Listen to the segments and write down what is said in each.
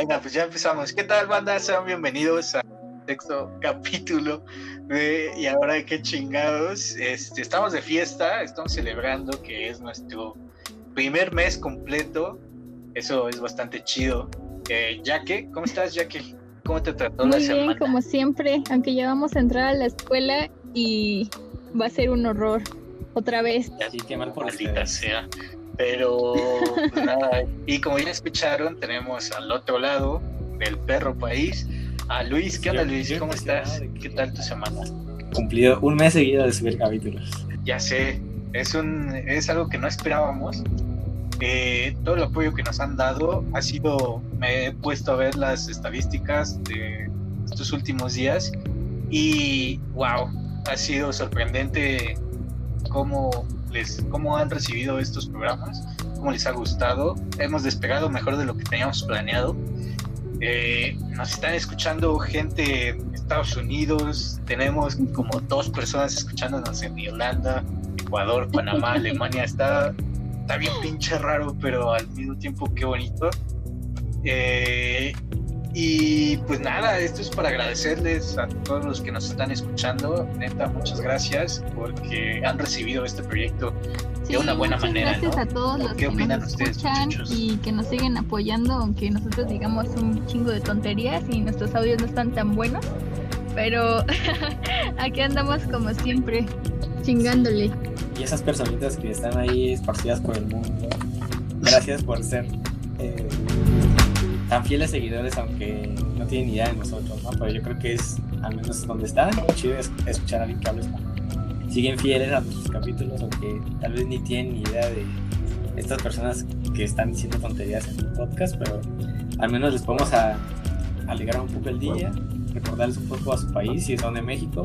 Venga, pues ya empezamos. ¿Qué tal, banda? Sean bienvenidos al sexto capítulo de Y ahora qué chingados. Este, estamos de fiesta, estamos celebrando que es nuestro primer mes completo. Eso es bastante chido. Eh, Jaque, ¿cómo estás, Jaque? ¿Cómo te trató Muy la bien, semana? como siempre, aunque ya vamos a entrar a la escuela y va a ser un horror otra vez. Sí, qué mal por sea. Pero pues nada, y como ya escucharon, tenemos al otro lado del perro país a Luis. ¿Qué onda, Luis? ¿Cómo estás? ¿Qué tal tu semana? Cumplido un mes seguido de subir capítulos. Ya sé, es un es algo que no esperábamos. Eh, todo el apoyo que nos han dado ha sido, me he puesto a ver las estadísticas de estos últimos días y wow, ha sido sorprendente cómo les cómo han recibido estos programas, cómo les ha gustado. Hemos despegado mejor de lo que teníamos planeado. Eh, nos están escuchando gente en Estados Unidos, tenemos como dos personas escuchándonos en Irlanda, Ecuador, Panamá, Alemania. Está, está bien pinche raro, pero al mismo tiempo qué bonito. Eh, y pues nada, esto es para agradecerles a todos los que nos están escuchando. Neta, muchas gracias porque han recibido este proyecto de una buena muchas manera, Gracias ¿no? a todos los ¿Qué que opinan nos ustedes, escuchan muchachos? y que nos siguen apoyando, aunque nosotros digamos un chingo de tonterías y nuestros audios no están tan buenos. Pero aquí andamos como siempre, chingándole. Y esas personitas que están ahí esparcidas por el mundo, gracias por ser eh, tan fieles seguidores, aunque no tienen idea de nosotros, ¿no? Pero yo creo que es, al menos donde están, chido es- escuchar a alguien que hable español. Siguen fieles a nuestros capítulos, aunque tal vez ni tienen ni idea de estas personas que están diciendo tonterías en el podcast, pero al menos les podemos a, alegrar un poco el día, recordarles un poco a su país, si son de México,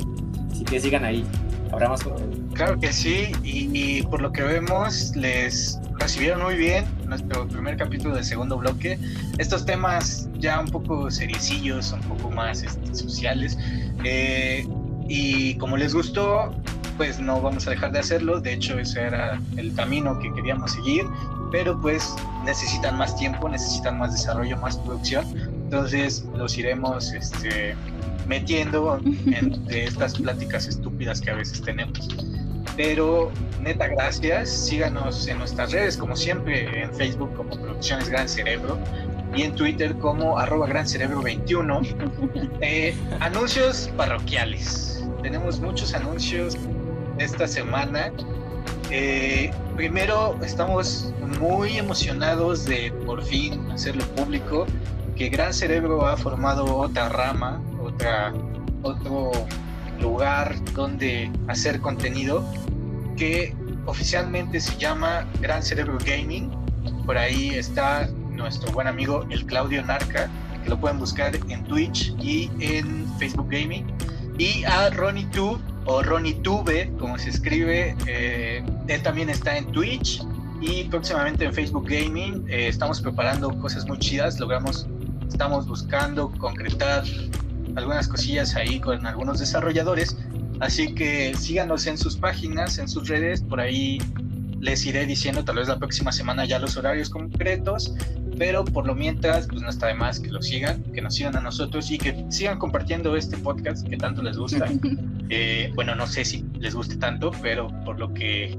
así que sigan ahí, habrá más contenido. Claro que sí, y, y por lo que vemos, les recibieron muy bien nuestro primer capítulo del segundo bloque. Estos temas ya un poco seriecillos, un poco más este, sociales. eh, y como les gustó, pues no vamos a dejar de hacerlo. De hecho, ese era el camino que queríamos seguir. Pero pues necesitan más tiempo, necesitan más desarrollo, más producción. Entonces los iremos este, metiendo entre estas pláticas estúpidas que a veces tenemos. Pero neta, gracias. Síganos en nuestras redes, como siempre, en Facebook como Producciones Gran Cerebro y en Twitter como arroba Gran Cerebro 21. Eh, anuncios parroquiales. Tenemos muchos anuncios esta semana. Eh, primero, estamos muy emocionados de por fin hacerlo público, que Gran Cerebro ha formado otra rama, otra, otro lugar donde hacer contenido que oficialmente se llama Gran Cerebro Gaming. Por ahí está nuestro buen amigo el Claudio Narca, que lo pueden buscar en Twitch y en Facebook Gaming. Y a Ronnie Tube o Ronnie Tube, como se escribe, eh, él también está en Twitch y próximamente en Facebook Gaming. Eh, estamos preparando cosas muy chidas, logramos, estamos buscando concretar algunas cosillas ahí con algunos desarrolladores. Así que síganos en sus páginas, en sus redes, por ahí les iré diciendo tal vez la próxima semana ya los horarios concretos, pero por lo mientras, pues no está de más que lo sigan, que nos sigan a nosotros y que sigan compartiendo este podcast que tanto les gusta. Eh, bueno, no sé si les guste tanto, pero por lo que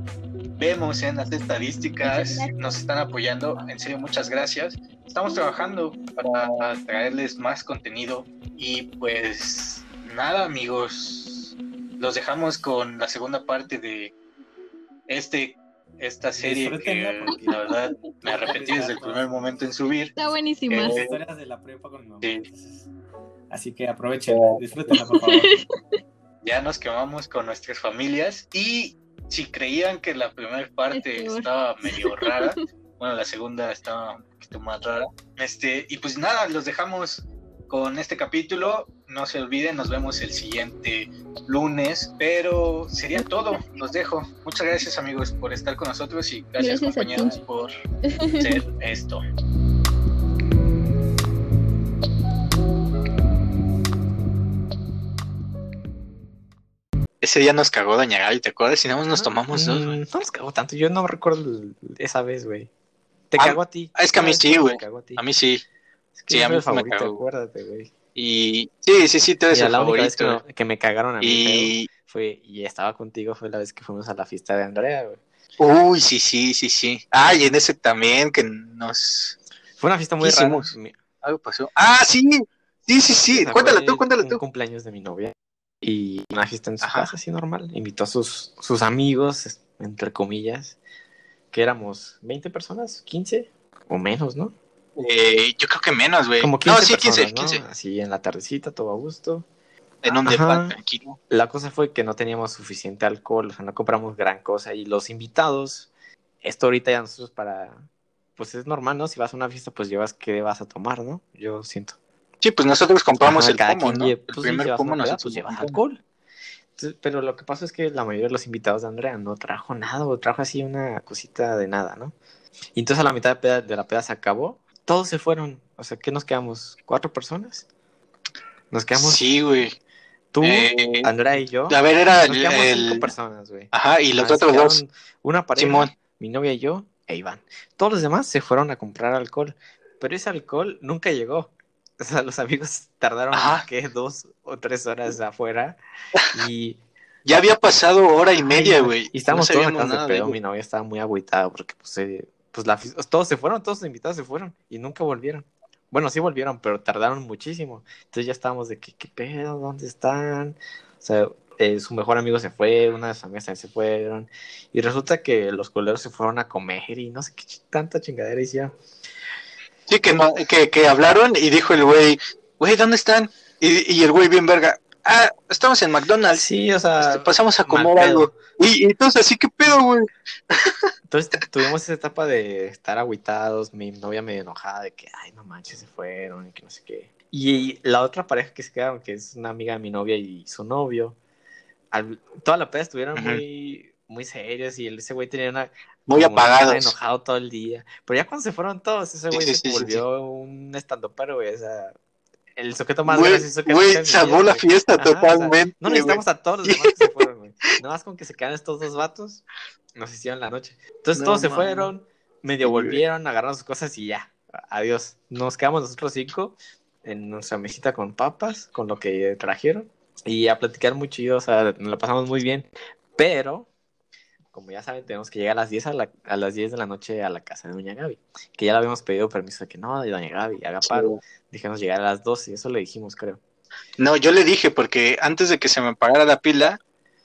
vemos en las estadísticas, nos están apoyando. En serio, muchas gracias. Estamos trabajando para traerles más contenido y pues nada, amigos. Los dejamos con la segunda parte de este esta serie que porque- la verdad me arrepentí desde el primer momento en subir. Está buenísima. Las Eh, historias de la prepa con mi mamá. Sí. entonces, Así que aprovechen, disfrútenla, por favor. ya nos quemamos con nuestras familias y si creían que la primera parte Es estaba medio rara, bueno, la segunda estaba un poquito más rara. Este, y pues nada, los dejamos con este capítulo. No se olviden, nos vemos el siguiente lunes, pero sería todo. Los dejo. Muchas gracias amigos por estar con nosotros y gracias, compañeros por hacer esto. Ese día nos cagó Doña Gaby, ¿te acuerdas? Nada más nos tomamos dos, güey. Mm, No nos cagó tanto, yo no recuerdo esa vez, güey. Te Ah, cagó a ti. es que a mí sí, güey. a. A mí sí. Es que Sí, a mí me cagó. acuérdate, güey. Y sí, sí, sí, tú eres el la única vez que, favorito. me- que me cagaron a mí feo Y, fue, y estaba contigo, fue la vez que fuimos a la fiesta de Andrea, güey. uy, sí, sí, sí, sí. Ah, y en ese también que nos... Fue una fiesta muy ¿Qué rara. hicimos? Algo pasó. Ah, sí, sí, sí, sí. Cuéntala fue tú, cuéntala un tú. cumpleaños de mi novia. Y una fiesta en su Ajá. casa, así normal. Invitó a sus, sus amigos, entre comillas, que éramos 20 personas, 15 o menos, ¿no? Eh, yo creo que menos, güey. Como 15 No, sí, 15, personas, ¿no? 15. Así en la tardecita, todo a gusto. En un depa tranquilo. La cosa fue que no teníamos suficiente alcohol, o sea, no compramos gran cosa. Y los invitados, esto ahorita ya nosotros para, pues es normal, ¿no? Si vas a una fiesta, pues llevas qué vas a tomar, ¿no? Yo siento. Sí, pues nosotros compramos Ajá, el cada pomo, quien ¿no? El pues, sí, primer llevas pomo nosotros pues llevas alcohol. Entonces, pero lo que pasa es que la mayoría de los invitados de Andrea no trajo nada, o trajo así una cosita de nada, ¿no? Y entonces a la mitad de, peda- de la peda se acabó, todos se fueron. O sea, ¿qué nos quedamos? ¿Cuatro personas? Nos quedamos Sí, güey. tú, Eh, Andrea y yo. A ver, era Nos el... el- cinco personas, güey. Ajá, y los otros dos. Una pareja, Simón. mi novia y yo, e Iván. Todos los demás se fueron a comprar alcohol, pero ese alcohol nunca llegó. O sea, los amigos tardaron. Dos o tres horas afuera y... Ya había pasado hora y media, güey. Y estábamos no todos sabíamos acá de pedo, mi novia estaba muy agüitada porque pues, eh, pues la, fi- todos se fueron, todos los invitados se fueron y nunca volvieron. Bueno, sí volvieron, pero tardaron muchísimo. Entonces ya estábamos de que, ¿qué pedo? ¿Dónde están? O sea, eh, su mejor amigo se fue, una de sus amigas también se fueron. Y resulta que los coleros se fueron a comer y no sé qué tanta chingadera hicieron. Sí, que, que, que hablaron y dijo el güey, güey, ¿dónde están? Y, y el güey bien verga, ah, estamos en McDonald's, Sí, o sea, este, pasamos a comer algo. Y, y entonces, así, ¿qué pedo, güey? Entonces tu- tuvimos esa etapa de estar agüitados, mi novia medio enojada de que, ay, no manches, se fueron y que no sé qué. Y la otra pareja que se quedaron, que es una amiga de mi novia y su novio, al- toda la peda estuvieron muy, muy serios y ese güey tenía una... Muy apagados. enojado todo el día. Pero ya cuando se fueron todos, ese güey sí, se sí, sí, volvió un estandopero, güey, o sea... El sujeto más Güey, gracioso que güey, salvó la fiesta Ajá, o sea, totalmente. no güey. necesitamos a todos los demás que se fueron, güey. Nada más con que se quedan estos dos vatos, nos hicieron la noche. Entonces No todos se fueron, medio volvieron, agarraron sus cosas y ya. Adiós. Nos quedamos nosotros cinco en nuestra mesita con papas, con lo que trajeron. Y a platicar muy chido, o sea, nos la pasamos muy bien. Pero, como ya saben, tenemos que llegar a las 10, a, la- a las 10 de la noche a la casa de Doña Gaby. Que ya le habíamos pedido permiso de que no, de Doña Gaby, haga paro. Dijimos llegar a las 12, eso le dijimos, creo. No, yo le dije, porque antes de que se me apagara la pila,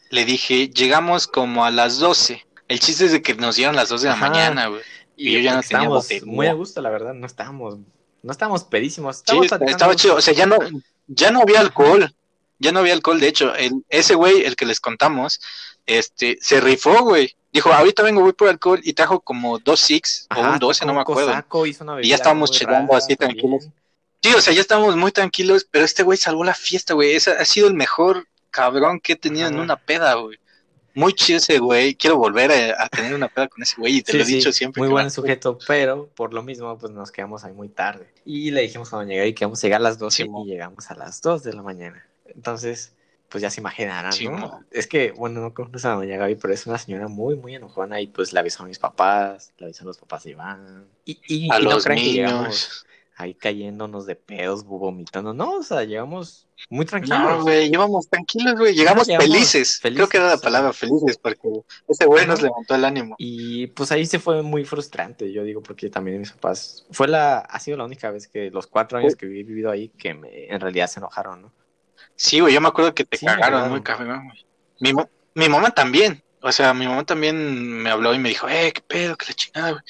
le dije, llegamos como a las 12. El chiste es de que nos dieron las 2 de la Ajá. mañana, güey. Y yo ya no tenía estábamos batería. muy a gusto, la verdad, no estábamos, no estábamos pedísimos. Sí, Estábamos estaba platicando chido. O sea, ya no, ya no había alcohol. Ya no había alcohol. De hecho, el, ese güey, el que les contamos, este, se rifó, güey. Dijo, ahorita vengo, voy por alcohol. Y trajo como dos six o un 12, no me acuerdo. Cosaco, hizo una Y ya estábamos chillando así también. tranquilos. Sí, o sea, ya estábamos muy tranquilos, pero este güey salvó la fiesta, güey. Ese ha sido el mejor cabrón que he tenido en una peda, güey. Muy chido ese güey. Quiero volver a, a tener una peda con ese güey y te Sí, lo he sí, dicho siempre. Muy buen sujeto, pero por lo mismo, pues nos quedamos ahí muy tarde. Y le dijimos a Doña Gaby que íbamos a llegar a las 12 Sí, mo. y llegamos a las 2 de la mañana. Entonces, pues ya se imaginarán, Sí, ¿no? Es que, bueno, no conoces a Doña Gaby, pero es una señora muy, muy enojona y pues le avisó a mis papás, le avisó a los papás de Iván. Y, y, A y no los llegamos niños. ahí cayéndonos de pedos, vomitando. No, o sea, llegamos muy tranquilos. No, güey, íbamos tranquilos, güey. Llegamos Llegamos felices. Creo que era la felices, palabra felices, porque ese güey nos levantó el ánimo. Y pues ahí se fue muy frustrante, yo digo, porque también mis papás, fue la, ha sido la única vez que los cuatro años que he vivido ahí que me, en realidad se enojaron, ¿no? Sí, güey, yo me acuerdo que te Sí, cagaron muy cabrón, güey. Mi, mo- mi mamá también. O sea, mi mamá también me habló y me dijo, eh, qué pedo, qué la chingada, güey.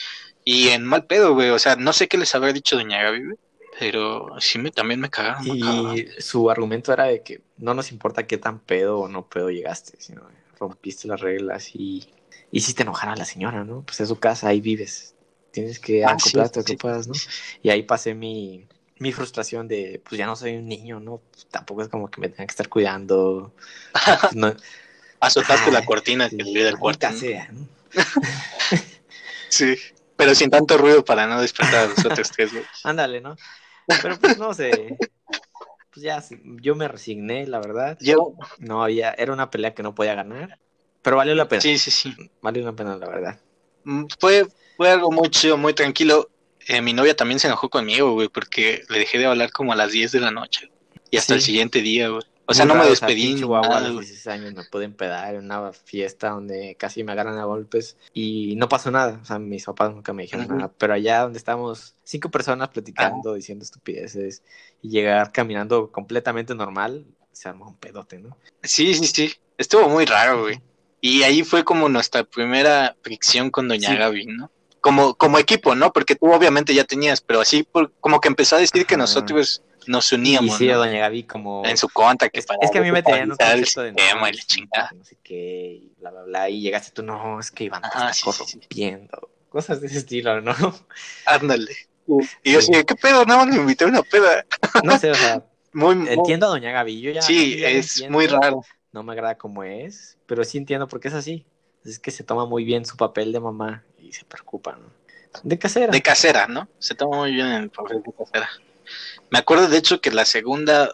Y en mal pedo, güey. O sea, no sé qué les habrá dicho Doña Gaby, güey. Pero sí me, también me cagaron. cabrón. Y su argumento era de que no nos importa qué tan pedo o no pedo llegaste, sino rompiste las reglas y hiciste enojar a la señora, ¿no? Pues es su casa, ahí vives. Tienes que Ah, acoplarte sí. que puedas, ¿no? Y ahí pasé mi, mi frustración de, pues ya no soy un niño, ¿no? Pues, tampoco es como que me tengan que estar cuidando. No, Azotaste la cortina que divide el cuarto. ¿no? Sí. Pero sin tanto ruido para no despertar a los otros tres. Ándale, ¿no? Pero pues no sé. Pues ya, sí, yo me resigné, la verdad. Yo, No había, era una pelea que no podía ganar. Pero valió la pena. sí, sí, sí. Valió la pena, la verdad. Mm, Fue, fue algo muy chido, muy tranquilo. Eh, mi novia también se enojó conmigo, güey, porque le dejé de hablar como a las 10 de la noche. Y hasta el siguiente día, güey. O sea, no me despedí. O a los 16 años me pude empedar en una fiesta donde casi me agarran a golpes y no pasó nada. O sea, mis papás nunca me dijeron nada. Pero allá donde estamos cinco personas platicando, diciendo estupideces y llegar caminando completamente normal, se armó un pedote, ¿no? Sí, sí, sí. Estuvo muy raro, güey. Y ahí fue como nuestra primera fricción con Doña Gaby, ¿no? Como, como equipo, ¿no? Porque tú obviamente ya tenías, pero así por, como que empezó a decir que nosotros nos uníamos. Y sí, Doña Gaby como... En su cuenta, que es, es que a mí me tenían un concepto de... No, y la chingada. No sé qué, y bla, bla, bla, y llegaste tú, no, es que iban a sí, corrompiendo. Cosas de ese estilo, ¿no? Ándale. Y yo sí, ¿qué pedo? No, me invité a una peda. No sé, o sea, muy, entiendo a Doña Gaby. Yo ya, sí, es muy raro. No me agrada como es, pero sí entiendo por qué es así. Es que se toma muy bien su papel de mamá y se preocupa, ¿no? De casera. De casera, ¿no? Se toma muy bien el papel de casera. Me acuerdo, de hecho, que la segunda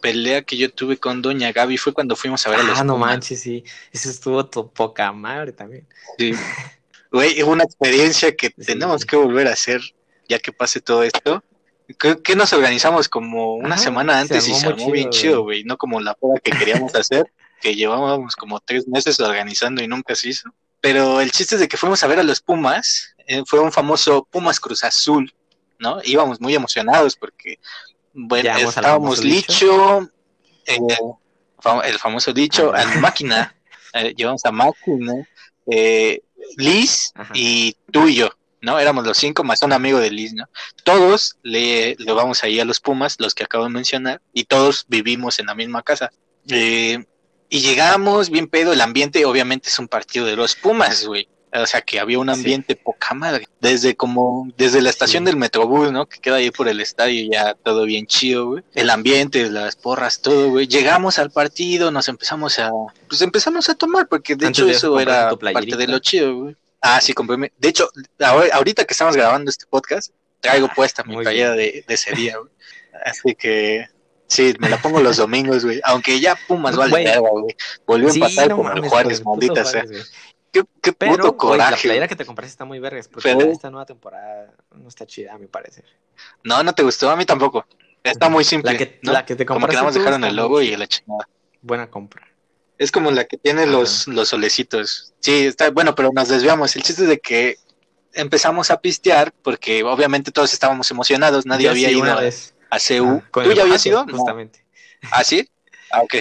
pelea que yo tuve con Doña Gaby fue cuando fuimos a ver a los Ah, no manches, sí. Eso estuvo tu poca madre también. Sí. Güey, es una experiencia que tenemos que volver a hacer ya que pase todo esto. ¿Qué nos organizamos como una semana antes y se armó bien chido, güey, no como la prueba que queríamos hacer, que llevábamos como tres meses organizando y nunca se hizo. Pero el chiste es de que fuimos a ver a los Pumas, eh, fue un famoso Pumas Cruz Azul, ¿no? Íbamos muy emocionados porque, bueno, estábamos Licho, eh, el famoso Licho, a máquina, eh, llevamos a máquina, Liz y tú y yo. ¿no? Éramos los cinco más un amigo de Liz, ¿no? Todos le, le vamos ahí a los Pumas, los que acabo de mencionar, y todos vivimos en la misma casa. Eh, y llegamos bien pedo, el ambiente obviamente es un partido de los Pumas, güey. O sea que había un ambiente poca madre. Desde como, desde la estación del Metrobús, ¿no? Que queda ahí por el estadio, ya todo bien chido, güey. El ambiente, las porras, todo, güey. Llegamos al partido, nos empezamos a, pues empezamos a tomar, porque de hecho eso era parte de lo chido, güey. Ah, sí, compré. De hecho, ahorita que estamos grabando este podcast, traigo ah, puesta mi playera de, ese día, güey. Así que sí, me la pongo los domingos, güey. Aunque ya Pumas vale güey. Volvió a empatar con el Juárez, maldita sea. Qué, qué pero, puto coraje. la playera que te compraste está muy vergas, porque pero... esta nueva temporada no está chida, a mi parecer. No, no te gustó, a mí tampoco. Está muy simple. La que, ¿no? la que te compraste. Como que nada más dejaron el logo y la chingada. Buena compra. Es como la que tiene los, los solecitos. Sí, está bueno, pero nos desviamos. El chiste es de que empezamos a pistear porque obviamente todos estábamos emocionados, nadie había ido a, a CU. ¿Tú ya habías ido? Justamente. ¿Ah, sí? Ah, ok.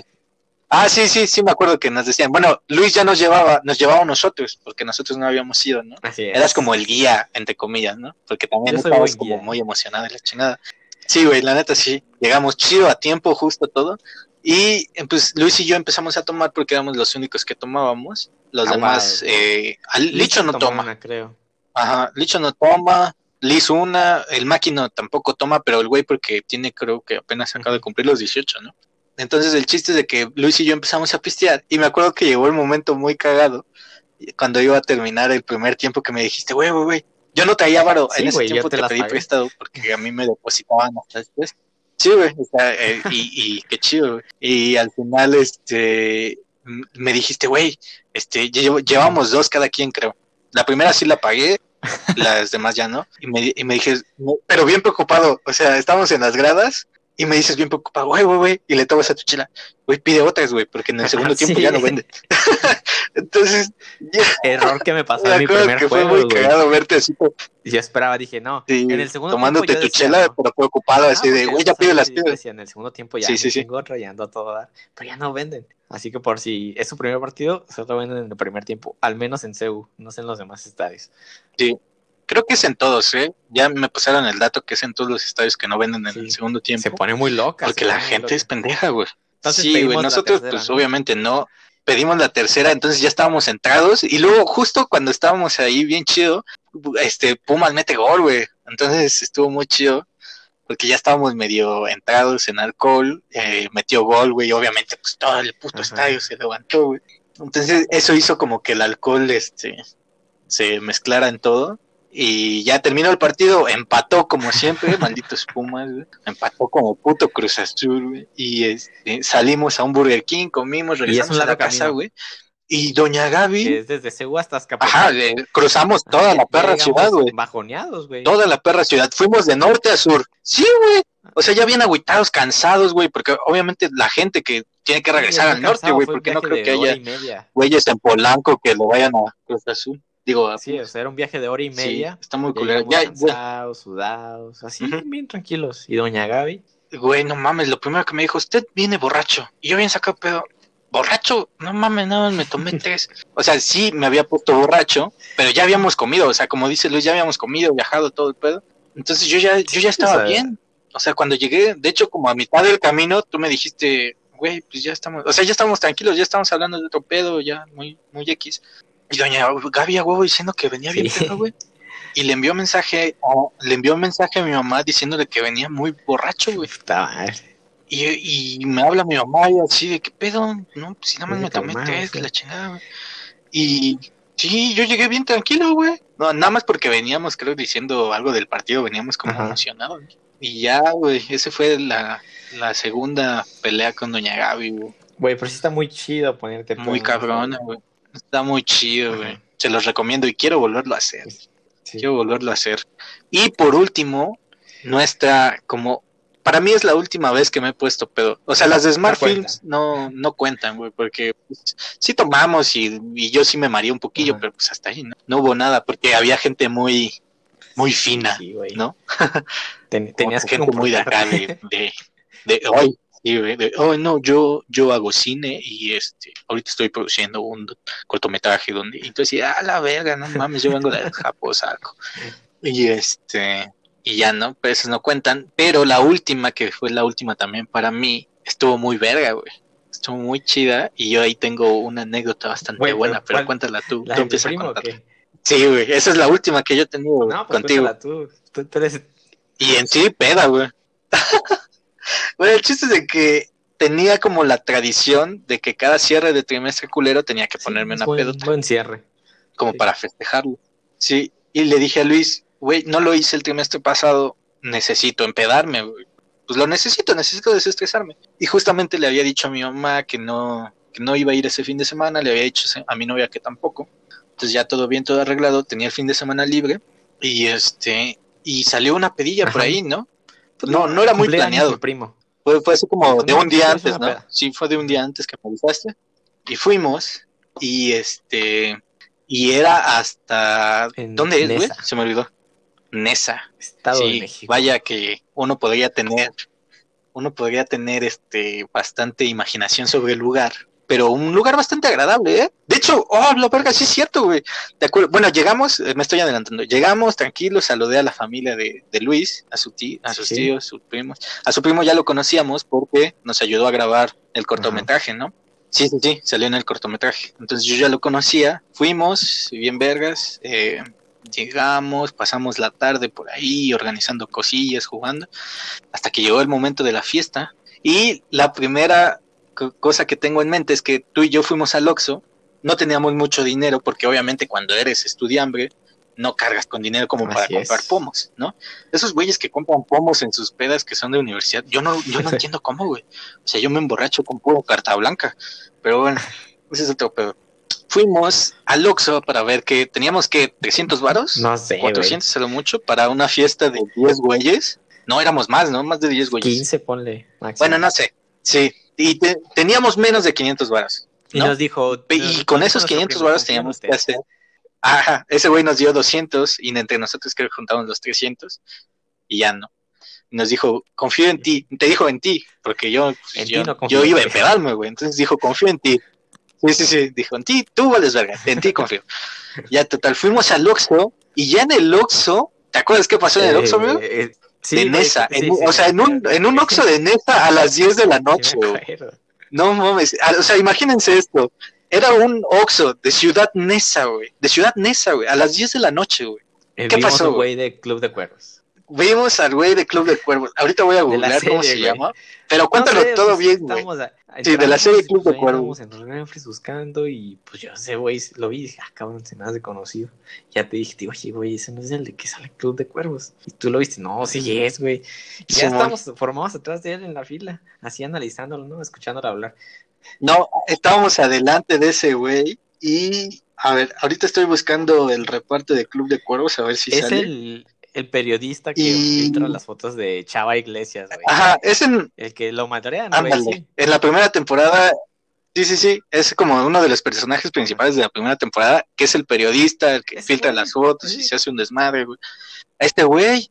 Ah, sí, sí, sí, me acuerdo que nos decían. Bueno, Luis ya nos llevaba, nos llevaba a nosotros, porque nosotros no habíamos ido, ¿no? Así es. Eras como el guía, entre comillas, ¿no? Porque también estábamos como muy emocionado de la chingada. Sí, güey, la neta sí. Llegamos chido a tiempo, justo todo. Y pues Luis y yo empezamos a tomar porque éramos los únicos que tomábamos. Los ah, demás, eh, Licho no toma. creo. Ajá, Licho no toma. Liz una, el máquino tampoco toma, pero el güey porque tiene creo que apenas acaba de cumplir los 18, ¿no? Entonces el chiste es de que Luis y yo empezamos a pistear y me acuerdo que llegó el momento muy cagado cuando iba a terminar el primer tiempo que me dijiste, güey, güey, güey, yo no traía varo, en ese tiempo te, te pedí prestado porque a mí me depositaban hasta después. Sí, güey, eh, y, y, qué chido, güey. Y al final, este, me dijiste, güey, este, llevamos dos cada quien, creo. La primera sí la pagué, las demás ya no. Y me, y me dije, pero bien preocupado, o sea, estábamos en las gradas y me dices bien preocupado, güey, güey, güey, y le tomas a tu chela, güey, pide otras, güey, porque en el segundo tiempo ya no vende. Entonces, error que me pasó en mi primer que juego. Fue muy cagado verte así. Yo esperaba, dije, no, en el segundo tomándote tiempo. tu chela, pero preocupado, así de, güey, ya pide las piedras. En el segundo tiempo ya sí, sí, sí. otra y ando a todo dar, pero ya no venden. Así que por si es su primer partido, solo venden en el primer tiempo, al menos en CEU, no sé en los demás estadios. Sí, creo que es en todos, ¿eh? Ya me pasaron el dato que es en todos los estadios que no venden en sí. el segundo tiempo. Se pone muy loca. Porque la gente loca. es pendeja, güey. sí, güey, nosotros tercera, pues ¿no? obviamente no. Pedimos la tercera, entonces ya estábamos entrados y luego justo cuando estábamos ahí bien chido, este Pumas mete gol, güey. Entonces estuvo muy chido porque ya estábamos medio entrados en alcohol, eh, metió gol, güey, obviamente pues todo el puto Ajá. estadio se levantó, güey. Entonces eso hizo como que el alcohol este se mezclara en todo y ya terminó el partido, empató como siempre, malditos Pumas, güey. empató como puto Cruz Azul, güey. y este, salimos a un Burger King, comimos, regresamos a la casa, güey. Y Doña Gaby, Que es desde Ceú hasta ajá, Azcapotzalco. le- cruzamos toda Ajá, la perra ciudad, güey. Bajoneados, güey. Toda la perra ciudad. Fuimos de norte a sur. Sí, güey. O sea, ya bien agüitados, cansados, güey, porque obviamente la gente que tiene que regresar Sí, al norte, güey, porque no creo que haya güeyes en Polanco que lo vayan a Cruz Azul. Digo, Sí, o sea, era un viaje de hora y sí, media. está muy culero. Ya, cansados, sudados, así, bien tranquilos. Y doña Gaby, güey, no mames, lo primero que me dijo, usted viene borracho. Y yo bien sacado pedo. Borracho, no mames, nada más me tomé tres. O sea, sí me había puesto borracho, pero ya habíamos comido. O sea, como dice Luis, ya habíamos comido, viajado, todo el pedo. Entonces yo ya, yo ya estaba o sea, bien. O sea, cuando llegué, de hecho, como a mitad del camino, tú me dijiste, güey, pues ya estamos, o sea, ya estamos tranquilos, ya estamos hablando de otro pedo, ya muy, muy X. Y doña Gaby a huevo diciendo que venía bien Sí. pedo, güey. Y le envió mensaje, a- le envió mensaje a mi mamá diciéndole que venía muy borracho, güey. madre. Y, y me habla mi mamá y así de qué pedo, no, si nada más me tomé tres, la chingada, güey. Y sí, yo llegué bien tranquilo, güey. No, nada más porque veníamos, creo, diciendo algo del partido, veníamos como Ajá. emocionados. güey. Y ya, güey, ese fue la, la segunda pelea con Doña Gaby, güey. Güey, pero sí está muy chido ponerte Muy cabrona, güey. Está muy chido, güey. Se los recomiendo y quiero volverlo a hacer. Sí. Quiero volverlo a hacer. Y por último, nuestra, como, para mí es la última vez que me he puesto pedo. O sea, las de Smart No Films no, no cuentan, güey, porque pues, sí tomamos y, y yo sí me mareé un poquillo, Ajá. pero pues hasta ahí, ¿no? No hubo nada, porque había gente muy, muy fina, Sí. ¿no? Ten- tenías que gente muy de acá, de, de, de hoy. Güey, de, "Oh, no, yo, yo hago cine y este, ahorita estoy produciendo un cortometraje donde, y entonces, ah, la verga, no mames, yo vengo de Japosaco. Y este, y ya no, pero esas no cuentan, pero la última, que fue la última también para mí, estuvo muy verga, güey. Estuvo muy chida y yo ahí tengo una anécdota bastante buena, pero ¿cuál? cuéntala tú. ¿La tú de tu empieza a qué? Sí, güey, esa es la última que yo he tenido No, pues contigo. cuéntala tú. Tú, tú eres... Y en sí, peda, güey. bueno, el chiste es de que tenía como la tradición de que cada cierre de trimestre culero tenía que ponerme Sí, una buen, pedota Buen cierre. como sí. para festejarlo. Sí, y le dije a Luis, güey, no lo hice el trimestre pasado, necesito empedarme, güey. Pues lo necesito, necesito desestresarme. Y justamente le había dicho a mi mamá que no, que no iba a ir ese fin de semana, le había dicho a mi novia que tampoco. Entonces ya todo bien, todo arreglado, tenía el fin de semana libre y este y salió una pedilla por ahí, ¿no? No, no era muy planeado. primo. Fue, fue así como de un día es antes, ¿no? Sí, fue de un día antes que me avisaste. Y fuimos, y este, y era hasta, En ¿dónde es, güey? Se me olvidó. Nesa. Estado de sí, México. vaya que uno podría tener, uno podría tener este, bastante imaginación sobre el lugar. Pero un lugar bastante agradable, ¿eh? De hecho, oh, la verga, sí es cierto, güey. De acuerdo. Bueno, llegamos, eh, me estoy adelantando. Llegamos tranquilos, saludé a la familia de, de Luis, a su tío, a sus Sí. tíos, sus primos. A su primo ya lo conocíamos porque nos ayudó a grabar el cortometraje, ¿no? Sí, sí, sí, salió en el cortometraje. Entonces yo ya lo conocía, fuimos, bien vergas, eh, llegamos, pasamos la tarde por ahí organizando cosillas, jugando, hasta que llegó el momento de la fiesta. Y la primera cosa que tengo en mente es que tú y yo fuimos al Oxxo, no teníamos mucho dinero porque obviamente cuando eres estudiambre no cargas con dinero como para es. comprar pomos, ¿no? Esos güeyes que compran pomos en sus pedas que son de universidad, yo no, yo no entiendo cómo, güey. O sea, yo me emborracho con puro carta blanca, pero bueno, ese es otro pedo. Fuimos al Oxxo para ver que teníamos que 300 varos, No sé, güey. 400 a lo mucho, para una fiesta de 10 güeyes. No éramos más, ¿no? Más de 10 güeyes. 15, ponle. máximo. Bueno, no sé. Sí, y te- teníamos menos de 500 varos. Y ¿no? nos dijo. Y con esos dijo 500 nuestro varos primo, teníamos que hacer. Ajá, ese güey nos dio 200 y entre nosotros creo que juntamos los 300 y ya no. Nos dijo, confío en ti. Te dijo en ti, porque yo, pues, yo, no confío, yo iba a empedarme, güey. Entonces dijo, confío en ti. Sí, sí, sí. Dijo, en ti, tú vales verga. En ti confío. ya, total, fuimos al Oxxo y ya en el Oxxo, ¿te acuerdas qué pasó en el Eh, Oxxo, güey? eh, sí, de Nesa. sí, en- sí, o sea, en un, en un Oxxo de Nesa a las 10 de la noche. No mames, ah, o sea, imagínense esto. Era un Oxxo de Ciudad Nesa, güey. De Ciudad Nesa, güey. A las 10 de la noche, güey. Eh, ¿Qué vimos pasó, güey? güey de Club de Cuervos. Vimos al güey de Club de Cuervos. Ahorita voy a googlear cómo se llama. Pero cuéntalo No sé, todo pues, bien, güey. a- Sí, de la serie Club de Cuervos. en los refres buscando y pues yo ese güey lo vi y dije, ah, cabrón, se me hace conocido. Ya te dije, oye, güey, ese no es el de que sale Club de Cuervos. Y tú lo viste, no, sí es, güey. Y ya Simón. estábamos formados atrás de él en la fila, así analizándolo, ¿no? Escuchándolo hablar. No, estábamos adelante de ese güey y a ver, ahorita estoy buscando el reparto de Club de Cuervos a ver si Es sale. el, el periodista que Y- filtra las fotos de Chava Iglesias, güey. Ajá, es en, El que lo ándale, sí. en la primera temporada, sí, sí, sí, es como uno de los personajes principales de la primera temporada, que es el periodista, el que filtra güey, las fotos y se hace un desmadre, güey. A este güey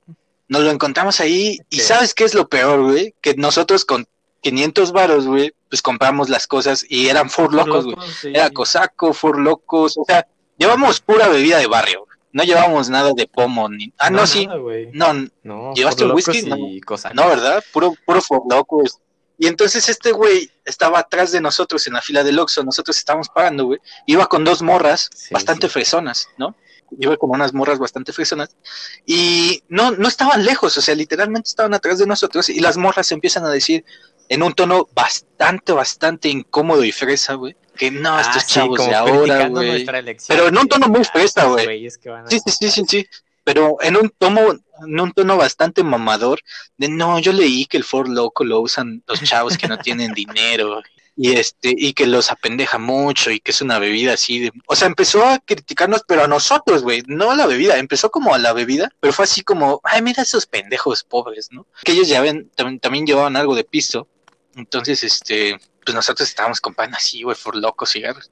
nos lo encontramos ahí y. ¿sabes qué es lo peor, güey? Que nosotros con 500 varos, güey, pues compramos las cosas y eran Fur locos, güey. sí. Era cosaco, Fur locos, o sea, llevamos pura bebida de barrio, güey. No llevamos nada de pomo ni... Ah, no, sí, nada, güey. no, No, ¿Llevaste whisky? y cosas. no, ¿verdad? Puro, puro locos. Y entonces este güey estaba atrás de nosotros en la fila del Oxxo, nosotros estábamos pagando, güey. Iba con dos morras Sí, bastante sí. fresonas, ¿no? Iba como unas morras bastante fresonas. Y no, no estaban lejos, o sea, literalmente estaban atrás de nosotros y las morras empiezan a decir en un tono bastante, bastante incómodo y fresa, güey, que no, Ah, estos chavos de ahora, güey. Pero en un tono muy Ah, fresa, esos güey. que a- Sí, sí, sí, sí, sí. Pero en un tono, en un tono bastante mamador, de no, yo leí que el Ford Loco lo usan los chavos que no tienen dinero y este, y que los apendeja mucho y que es una bebida así de, o sea, empezó a criticarnos, pero a nosotros, güey, no a la bebida, empezó como a la bebida, pero fue así como, ay, mira esos pendejos pobres, ¿no? Que ellos ya ven, también, también llevaban algo de piso, entonces, este, pues nosotros estábamos comprando así, güey, Ford Loco cigarros.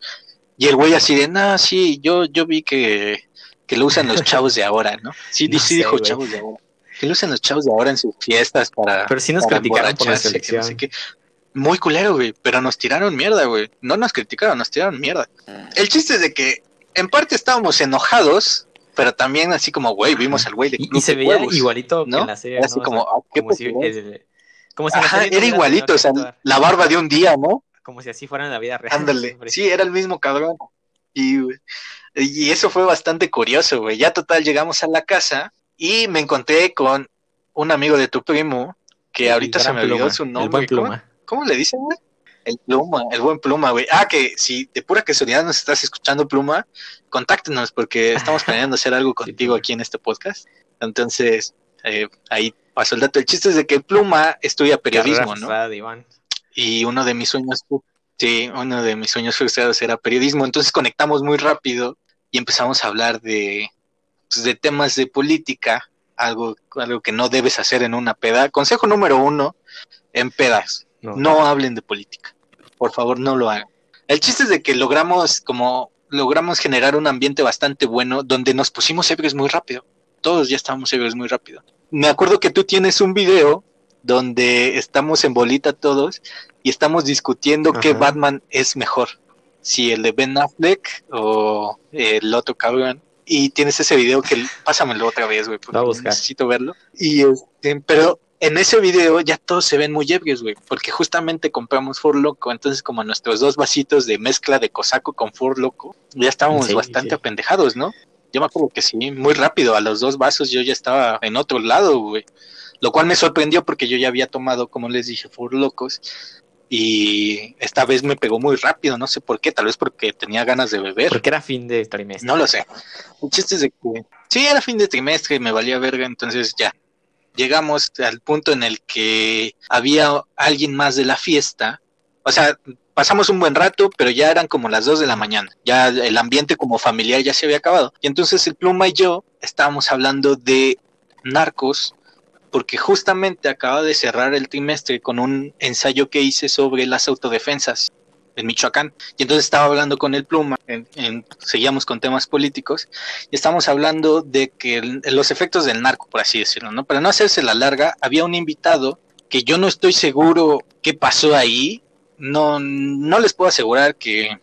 Y el güey así de, no, sí, yo, yo vi que, que lo usan los chavos de ahora, ¿no? Sí, No sí sé, dijo chavos de ahora. Que lo usan los chavos de ahora en sus fiestas para. Pero sí nos criticaron por nuestra emborracharse, que no sé elección. qué. Muy culero, güey, pero nos tiraron mierda, güey. No nos criticaron, nos tiraron mierda. El chiste es de que en parte estábamos enojados, pero también así como, güey, vimos al güey de Y, se veía igualito en la serie. Así ¿no? O como, sea, ah, qué como, si, como si Ajá, era igualito, o sea, la barba de un día, ¿no? Como si así fuera en la vida real. Ándale, siempre. sí, era el mismo cabrón. Y, eso fue bastante curioso, güey. Ya total llegamos a la casa y me encontré con un amigo de tu primo, que El ahorita se me olvidó pluma, su el nombre. buen ¿Cómo, pluma. cómo le dicen, güey? El pluma, el buen pluma, güey. Ah, que si de pura casualidad nos estás escuchando, pluma, contáctenos porque estamos planeando hacer algo contigo aquí en este podcast. Entonces, eh, ahí pasó el dato. El chiste es de que Pluma estudia periodismo, ¿no? Iván. y uno de mis sueños, sí, uno de mis sueños frustrados era periodismo, entonces conectamos muy rápido y empezamos a hablar de, pues, de temas de política, algo, algo que no debes hacer en una peda. Consejo número uno, en pedas, No, no hablen de política, por favor no lo hagan. El chiste es de que logramos como logramos generar un ambiente bastante bueno donde nos pusimos ebrios muy rápido. Todos ya estábamos ebrios muy rápido. Me acuerdo que tú tienes un video donde estamos en bolita todos y estamos discutiendo qué. Batman es mejor, si el de Ben Affleck o el otro cabrón. Y tienes ese video que pásamelo otra vez, güey, porque necesito verlo. Y este, pero en ese video ya todos se ven muy ebrios, güey, porque justamente compramos Fur Loco, entonces como nuestros dos vasitos de mezcla de cosaco con Fur Loco, ya estábamos Sí, bastante sí. apendejados, ¿no? Yo me acuerdo que sí, muy rápido, a los dos vasos yo ya estaba en otro lado, güey. Lo cual me sorprendió porque yo ya había tomado, como les dije, Fur Locos. Y esta vez me pegó muy rápido, no sé por qué, tal vez porque tenía ganas de beber. Porque era fin de trimestre. No lo sé. El chiste es de que sí, era fin de trimestre y me valía verga, entonces ya. Llegamos al punto en el que había alguien más de la fiesta. O sea, pasamos un buen rato, pero ya eran como las 2 de la mañana. Ya el ambiente como familiar ya se había acabado. Y entonces el Pluma y yo estábamos hablando de narcos, porque justamente acaba de cerrar el trimestre con un ensayo que hice sobre las autodefensas en Michoacán. Y entonces estaba hablando con el Pluma, en- en- seguíamos con temas políticos, y estamos hablando de que los efectos del narco, por así decirlo, ¿no? Para no hacerse la larga, había un invitado que yo no estoy seguro qué pasó ahí, no, no les puedo asegurar que,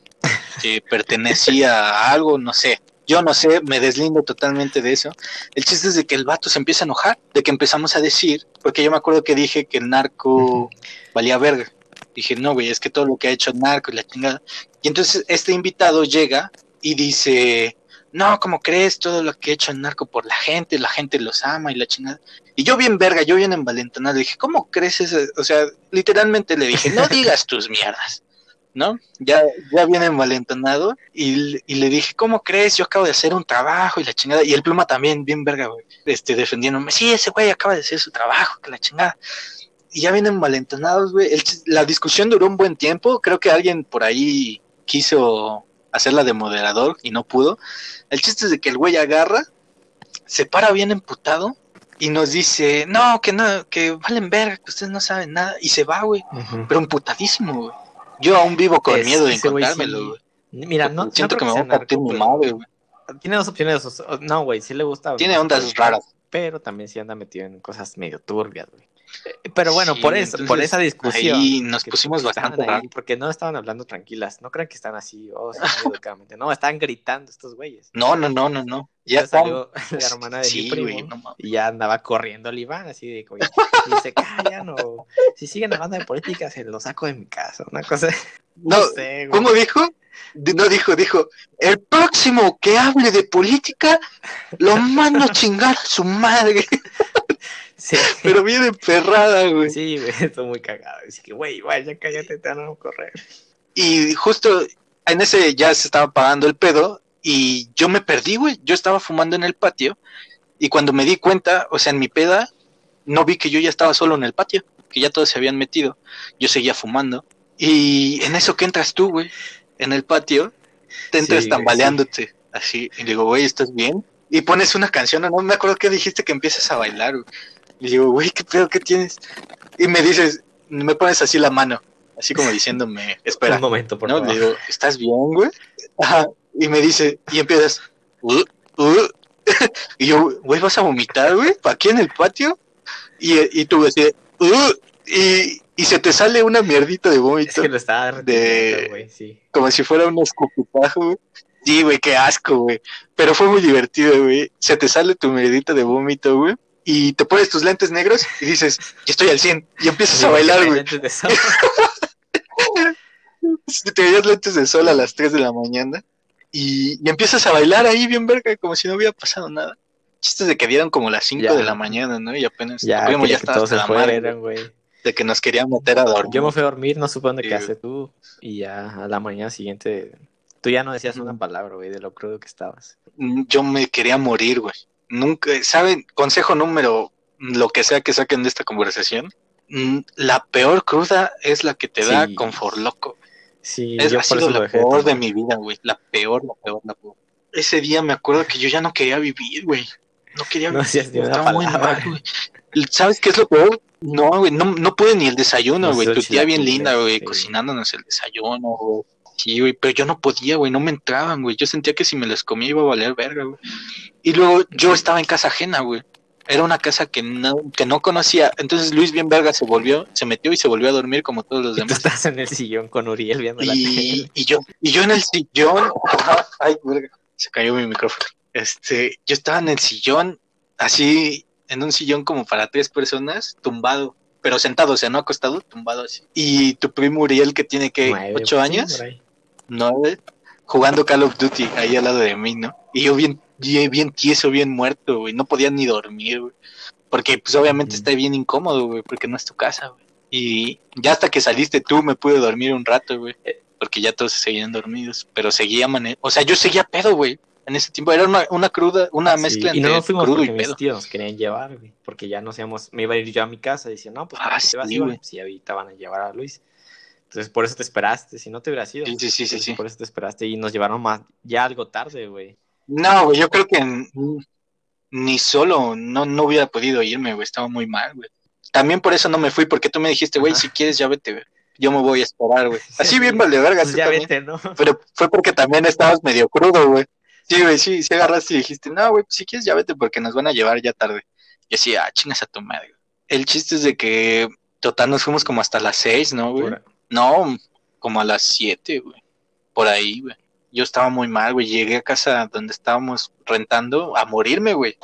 que pertenecía a algo, no sé. Yo no sé, me deslindo totalmente de eso. El chiste es de que el vato se empieza a enojar, de que empezamos a decir, porque yo me acuerdo que dije que el narco valía verga. Dije, no, güey, es que todo lo que ha hecho el narco y la chingada. Y entonces este invitado llega y dice, no, ¿cómo crees? Todo lo que ha hecho el narco por la gente, la gente los ama y la chingada. Y yo bien verga, yo bien envalentonado, dije, ¿cómo crees eso? O sea, literalmente le dije, no digas tus mierdas, ¿no? Ya, ya bien envalentonado. Y, y le dije, ¿cómo crees? Yo acabo de hacer un trabajo y la chingada. Y el pluma también, bien verga, güey, este, defendiéndome, sí, ese güey acaba de hacer su trabajo, que la chingada. y ya vienen malentonados, güey. La discusión duró un buen tiempo. Creo que alguien por ahí quiso hacerla de moderador y no pudo. El chiste es de que el güey agarra, se para bien emputado y nos dice, no, que no, que valen verga, que ustedes no saben nada. Y se va, güey. Ujú. Pero emputadísimo, güey. Yo aún vivo con Es- miedo de güey encontrármelo, sí- güey. Mira, no, Siento que me voy a partir mi madre, güey. Tiene dos opciones. No, güey, sí le gusta. Tiene ondas raras. Pero también sí anda metido en cosas medio turbias, güey. Pero bueno, Sí, por eso, por esa discusión. ahí nos pusimos bastante ahí. Porque no estaban hablando tranquilas. No crean que están así, oh. No, estaban gritando estos güeyes. No, no, no, no, no. Ya salió la hermana de Sí, mi primo. güey, no mames. y ya andaba corriendo el Iván, así de como, y dice, ya no, si siguen hablando de política, se lo saco de mi casa, una cosa, no, No, sé, güey. ¿Cómo dijo? Di- No dijo, dijo, el próximo que hable de política lo mando a chingar a su madre. Sí, Pero bien emperrada, güey. sí, güey, estoy muy cagado, dice que, güey, güey, ya cállate, te van a correr. Y justo en ese ya se estaba apagando el pedo y yo me perdí, güey. Yo estaba fumando en el patio y cuando me di cuenta, o sea, en mi peda, no vi que yo ya estaba solo en el patio, que ya todos se habían metido. Yo seguía fumando y en eso que entras tú, güey, en el patio, te entras Sí, tambaleándote así y digo, güey, ¿estás bien? Y pones una canción, no me acuerdo que dijiste que empiezas a bailar, güey. Y digo, güey, ¿qué pedo que tienes? Y me dices, me pones así la mano, así como diciéndome, espera. Un momento, por ¿no? favor. Le digo, ¿estás bien, güey? Ajá. Y me dice, y empiezas, "Uh, uh". y yo, güey, ¿vas a vomitar, güey? ¿Aquí en el patio? Y, y tú así, "Uh", y, y se te sale una mierdita de es vómito, que lo estaba de- sí. como si fuera un escupitajo, güey. Sí, güey, qué asco, güey. Pero fue muy divertido, güey. Se te sale tu mierdita de vómito, güey. Y te pones tus lentes negros y dices, yo estoy al 100. Y empiezas a bailar, güey. Te veías lentes de sol a las 3 de la mañana y, y empiezas a bailar ahí bien verga, como si no hubiera pasado nada. Chistes de que dieron como las 5 Ya. de la mañana, ¿no? Y apenas Ya, primo ya estaba hasta la madre güey. de que nos querían meter a dormir. Yo me fui a dormir, no supe dónde Sí, quedaste tú, y ya a la mañana siguiente, tú ya no decías una palabra, güey, de lo crudo que estabas. Mm, Yo me quería morir, güey. Nunca, ¿saben? Consejo número, lo que sea que saquen de esta conversación. mm, La peor cruda es la que te da con forloco. Sí, Es, yo ha sido la de peor de mi vida, güey. La peor, la peor, la peor. Ese día me acuerdo que yo ya no quería vivir, güey. No quería No vivir. una Estaba muy mal, güey. ¿Sabes qué es lo peor? No, güey, no, no pude ni el desayuno, güey. Tu tía bien linda, güey, sí. cocinándonos el desayuno, güey. Sí, güey, pero yo no podía, güey, no me entraban, güey. Yo sentía que si me los comía iba a valer verga, güey. Y luego yo estaba en casa ajena, güey. Era una casa que no, que no conocía. Entonces Luis bien verga se volvió, se metió y se volvió a dormir como todos los tú demás. estás en el sillón con Uriel viendo la Y, tele. y yo, y yo en el sillón, ay, verga, se cayó mi micrófono. Este, yo estaba en el sillón, así, en un sillón como para tres personas, tumbado, pero sentado, o sea, no acostado, tumbado así. Y tu primo Uriel, que tiene que ocho sí, años, por nueve, jugando Call of Duty ahí al lado de mí, ¿no? Y yo bien, bien, tieso, bien muerto, güey, no podía ni dormir, güey. Porque, pues, obviamente está bien incómodo, güey, porque no es tu casa, güey. Y ya hasta que saliste tú me pude dormir un rato, güey. Porque ya todos se seguían dormidos. Pero seguía, mane o sea, yo seguía pedo, güey. En ese tiempo era una, una cruda, una Sí, mezcla y no entre fuimos crudo y mis pedo. tíos nos querían llevar, güey, porque ya nos íbamos, me iba a ir yo a mi casa y decían, no, pues Ah, ¿para qué te vas, sí. Si ahorita van a llevar a Luis. Entonces por eso te esperaste, si no te hubieras ido. Sí, sí, sí, sí, Entonces, sí. Por eso te esperaste y nos llevaron más, ya algo tarde, güey. No, güey, yo creo que ni solo no, no hubiera podido irme, güey. Estaba muy mal, güey. También por eso no me fui, porque tú me dijiste, güey, si quieres ya vete, güey. Yo me voy a esperar, güey. Así bien vale verga, Pues ya también. vete, ¿no? Pero fue porque también estabas medio crudo, güey. Sí, güey, sí, sí agarraste y dijiste, no, güey, si quieres ya vete porque nos van a llevar ya tarde. Y así, ah, chingas a tu madre. El chiste es de que, total, nos fuimos como hasta las seis, ¿no, güey? Por- No, como a las siete, güey. Por ahí, güey. Yo estaba muy mal, güey. Llegué a casa donde estábamos rentando a morirme, güey.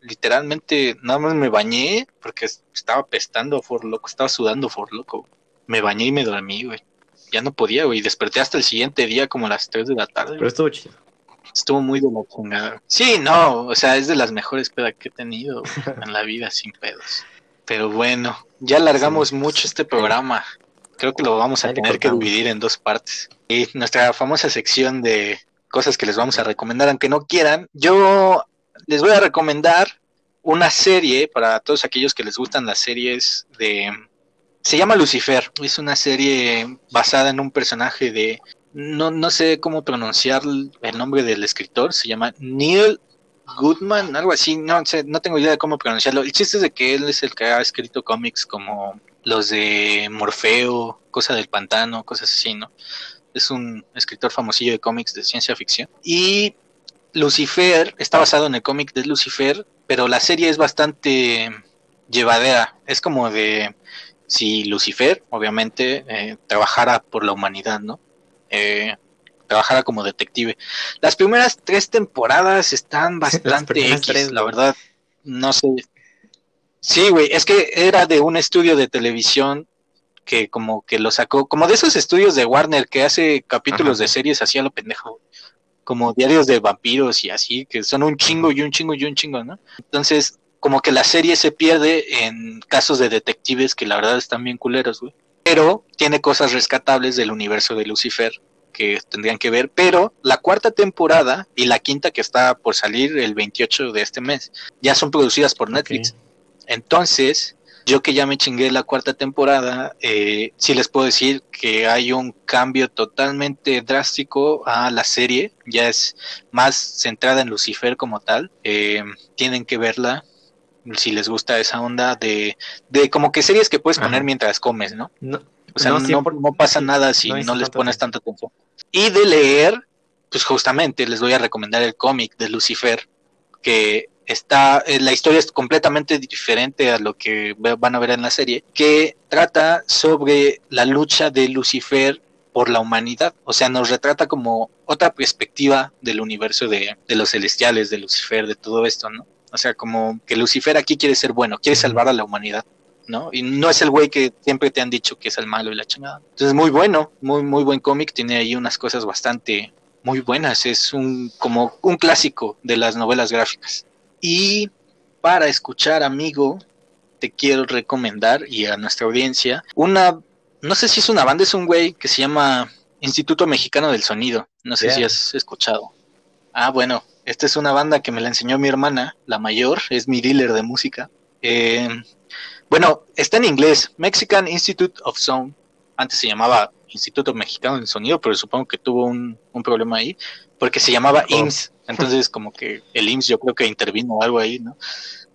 Literalmente, nada más me bañé porque estaba pestando for loco, estaba sudando for loco. Me bañé y me dormí, güey. Ya no podía, güey. Desperté hasta el siguiente día como a las 3 de la tarde. Pero estuvo chido. Estuvo muy de la chingada. Sí, no, o sea, es de las mejores pedas que he tenido güey, en la vida sin pedos. Pero bueno, ya alargamos Sí. mucho este programa. Creo que lo vamos a tener que dividir en dos partes. Y nuestra famosa sección de cosas que les vamos a recomendar, aunque no quieran. Yo les voy a recomendar una serie para todos aquellos que les gustan las series de... Se llama Lucifer, es una serie basada en un personaje de... No, no sé cómo pronunciar el nombre del escritor, se llama Neil Goodman, algo así, no sé, no tengo idea de cómo pronunciarlo. El chiste es de que él es el que ha escrito cómics como los de Morfeo, Cosa del Pantano, cosas así, ¿no? Es un escritor famosillo de cómics de ciencia ficción. Y Lucifer está basado en el cómic de Lucifer, pero la serie es bastante llevadera. Es como de si Lucifer, obviamente, eh, trabajara por la humanidad, ¿no? Eh, trabajara como detective. Las primeras tres temporadas están bastante X, la verdad. No sé. Sí, güey, es que era de un estudio de televisión que como que lo sacó, como de esos estudios de Warner que hace capítulos de series así a lo pendejo, como diarios de vampiros y así, que son un chingo y un chingo y un chingo, ¿no? Entonces, como que la serie se pierde en casos de detectives que la verdad están bien culeros, güey. Pero tiene cosas rescatables del universo de Lucifer que tendrían que ver, pero la cuarta temporada y la quinta que está por salir el 28 de este mes ya son producidas por Netflix. Entonces, yo que ya me chingué la cuarta temporada, eh, sí les puedo decir que hay un cambio totalmente drástico a la serie, ya es más centrada en Lucifer como tal, eh, tienen que verla si les gusta esa onda de, de como que series que puedes poner mientras comes, ¿no? no o sea, no, pasa nada si no, les pones tanta atención. Y de leer, pues justamente les voy a recomendar el cómic de Lucifer, que está, eh, la historia es completamente diferente a lo que van a ver en la serie, que trata sobre la lucha de Lucifer por la humanidad. O sea, nos retrata como otra perspectiva del universo de, de los celestiales, de Lucifer, de todo esto, ¿no? O sea, como que Lucifer aquí quiere ser bueno, quiere salvar a la humanidad. ¿no? Y no es el güey que siempre te han dicho que es el malo y la chingada. Entonces, muy bueno, muy, muy buen cómic, tiene ahí unas cosas bastante muy buenas, es un, como un clásico de las novelas gráficas. Y para escuchar, amigo, te quiero recomendar y a nuestra audiencia una, no sé si es una banda, es un güey que se llama Instituto Mexicano del Sonido, no sé si has escuchado. Ah, bueno, esta es una banda que me la enseñó mi hermana, la mayor, es mi dealer de música. Eh, bueno, está en inglés, Mexican Institute of Sound. Antes se llamaba Instituto Mexicano del Sonido, pero supongo que tuvo un, problema ahí, porque se llamaba IMSS. Entonces, como que el IMSS yo creo que intervino o algo ahí, ¿no?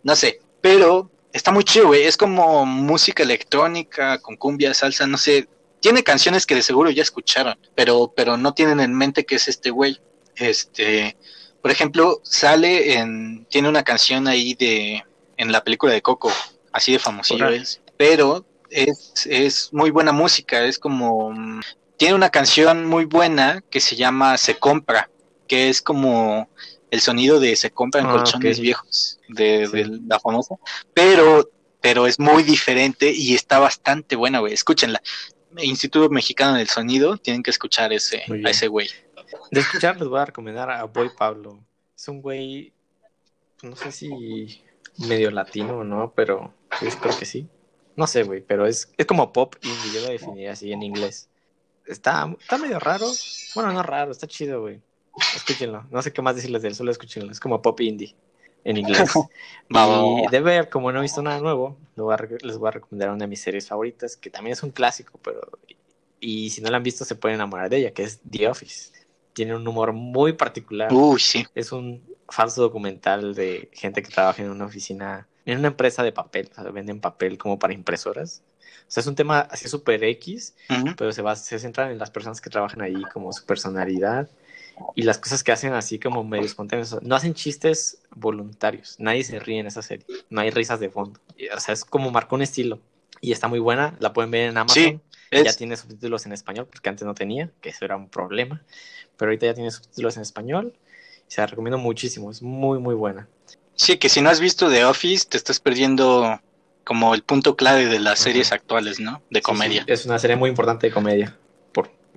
No sé, pero está muy chido, güey. Es como música electrónica, con cumbia, salsa, no sé. Tiene canciones que de seguro ya escucharon, pero, pero no tienen en mente que es este güey. Este, por ejemplo, sale en, tiene una canción ahí de, en la película de Coco, así de famosillo es, pero es, es muy buena música, es como, mm, tiene una canción muy buena que se llama Se Compra, que es como el sonido de Se Compran ah, colchones viejos de, la famosa, pero, pero es muy diferente y está bastante buena, güey, escúchenla. Instituto Mexicano del Sonido, tienen que escuchar ese, a ese güey. De escuchar les voy a recomendar a Boy Pablo. Es un güey, no sé si medio latino, ¿no? Pero pues, creo que sí. No sé, güey, pero es, es como pop indie, yo lo definiría así en inglés. Está, está medio raro. Bueno, no raro, está chido, güey. Escúchenlo. No sé qué más decirles de él, solo escúchenlo. Es como pop indie en inglés. y de ver, como no he visto nada nuevo, les voy a recomendar una de mis series favoritas, que también es un clásico, pero... Y si no la han visto, se pueden enamorar de ella, que es The Office. Tiene un humor muy particular. Uy, sí. Es un falso documental de gente que trabaja en una oficina, en una empresa de papel, o sea, venden papel como para impresoras. O sea, es un tema así súper X, pero se, va, se centra en las personas que trabajan ahí, como su personalidad y las cosas que hacen así como medio espontáneos. No hacen chistes voluntarios, nadie se ríe en esa serie, no hay risas de fondo. O sea, es como marcó un estilo y está muy buena, la pueden ver en Amazon. Ya tiene subtítulos en español, porque antes no tenía, que eso era un problema. Pero ahorita ya tiene subtítulos en español se la recomiendo muchísimo, es muy, muy buena. Sí, que si no has visto The Office, te estás perdiendo como el punto clave de las series actuales, ¿no? De comedia. Es una serie muy importante de comedia.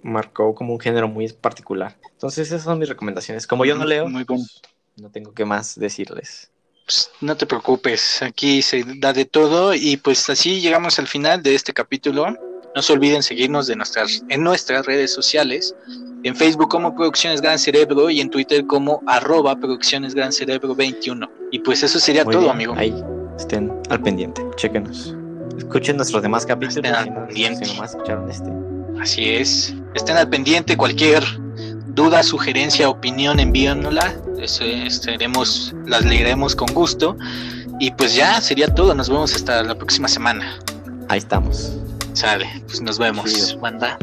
Marcó como un género muy particular. Entonces, esas son mis recomendaciones. Como yo no leo, muy pues, no tengo que más decirles. Pues, no te preocupes, aquí se da de todo y pues así llegamos al final de este capítulo. No se olviden seguirnos de nuestras, en nuestras redes sociales en Facebook como Producciones Gran Cerebro y en Twitter como arroba Producciones Gran Cerebro 21. Y pues eso sería Muy todo, bien, amigo. Ahí estén al pendiente, chéquenos. Escuchen nuestros demás capítulos. Estén al si no- pendiente. nomás escucharon este. Así es. Estén al pendiente. Cualquier duda, sugerencia, opinión, envíanosla. Eso, estaremos, las leeremos con gusto. Y pues ya sería todo. Nos vemos hasta la próxima semana. Ahí estamos. Sale, pues nos vemos. Banda.